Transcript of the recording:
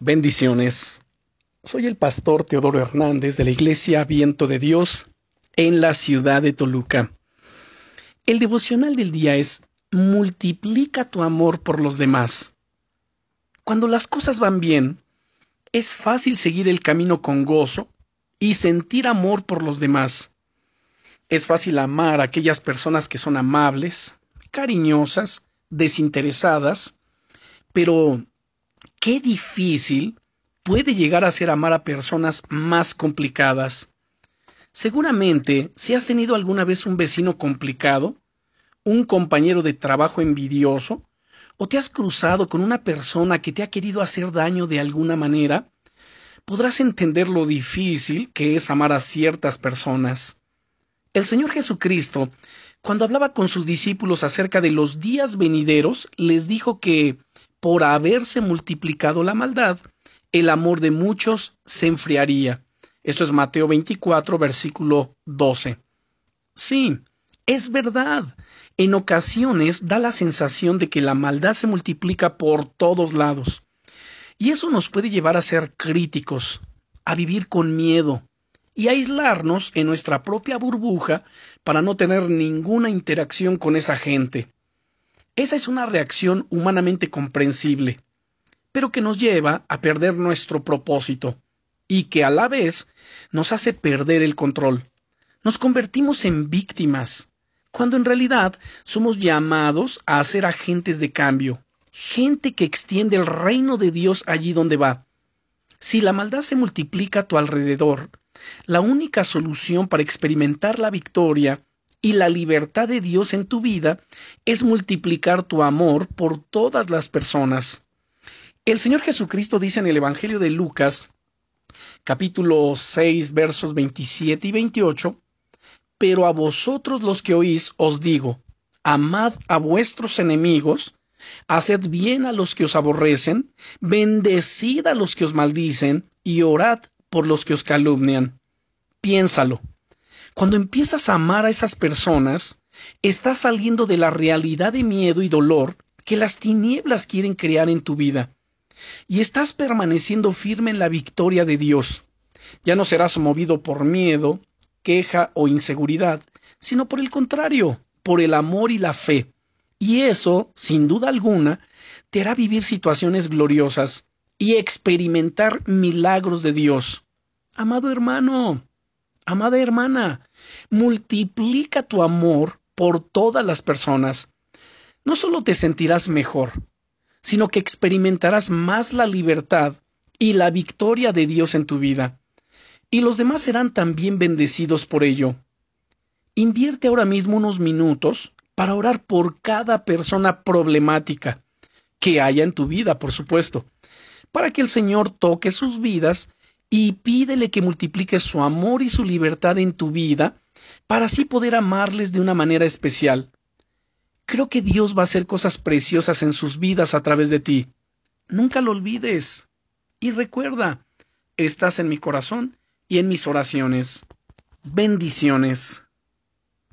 Bendiciones. Soy el pastor Teodoro Hernández de la Iglesia Viento de Dios en la ciudad de Toluca. El devocional del día es Multiplica tu amor por los demás. Cuando las cosas van bien, es fácil seguir el camino con gozo y sentir amor por los demás. Es fácil amar a aquellas personas que son amables, cariñosas, desinteresadas, pero qué difícil puede llegar a ser amar a personas más complicadas. Seguramente, si has tenido alguna vez un vecino complicado, un compañero de trabajo envidioso, o te has cruzado con una persona que te ha querido hacer daño de alguna manera, podrás entender lo difícil que es amar a ciertas personas. El Señor Jesucristo, cuando hablaba con sus discípulos acerca de los días venideros, les dijo que por haberse multiplicado la maldad, el amor de muchos se enfriaría. Esto es Mateo 24, versículo 12. Sí, es verdad. En ocasiones da la sensación de que la maldad se multiplica por todos lados. Y eso nos puede llevar a ser críticos, a vivir con miedo y a aislarnos en nuestra propia burbuja para no tener ninguna interacción con esa gente. Esa es una reacción humanamente comprensible, pero que nos lleva a perder nuestro propósito y que a la vez nos hace perder el control. Nos convertimos en víctimas, cuando en realidad somos llamados a ser agentes de cambio, gente que extiende el reino de Dios allí donde va. Si la maldad se multiplica a tu alrededor, la única solución para experimentar la victoria y la libertad de Dios en tu vida es multiplicar tu amor por todas las personas. El Señor Jesucristo dice en el Evangelio de Lucas, capítulo 6, versos 27 y 28, Pero a vosotros los que oís os digo, amad a vuestros enemigos, haced bien a los que os aborrecen, bendecid a los que os maldicen, y orad por los que os calumnian. Piénsalo. Cuando empiezas a amar a esas personas, estás saliendo de la realidad de miedo y dolor que las tinieblas quieren crear en tu vida. Y estás permaneciendo firme en la victoria de Dios. Ya no serás movido por miedo, queja o inseguridad, sino por el contrario, por el amor y la fe. Y eso, sin duda alguna, te hará vivir situaciones gloriosas y experimentar milagros de Dios. Amado hermano, Amada hermana, multiplica tu amor por todas las personas. No solo te sentirás mejor, sino que experimentarás más la libertad y la victoria de Dios en tu vida. Y los demás serán también bendecidos por ello. Invierte ahora mismo unos minutos para orar por cada persona problemática que haya en tu vida, por supuesto, para que el Señor toque sus vidas y pídele que multiplique su amor y su libertad en tu vida para así poder amarles de una manera especial. Creo que Dios va a hacer cosas preciosas en sus vidas a través de ti. Nunca lo olvides. Y recuerda, estás en mi corazón y en mis oraciones. Bendiciones.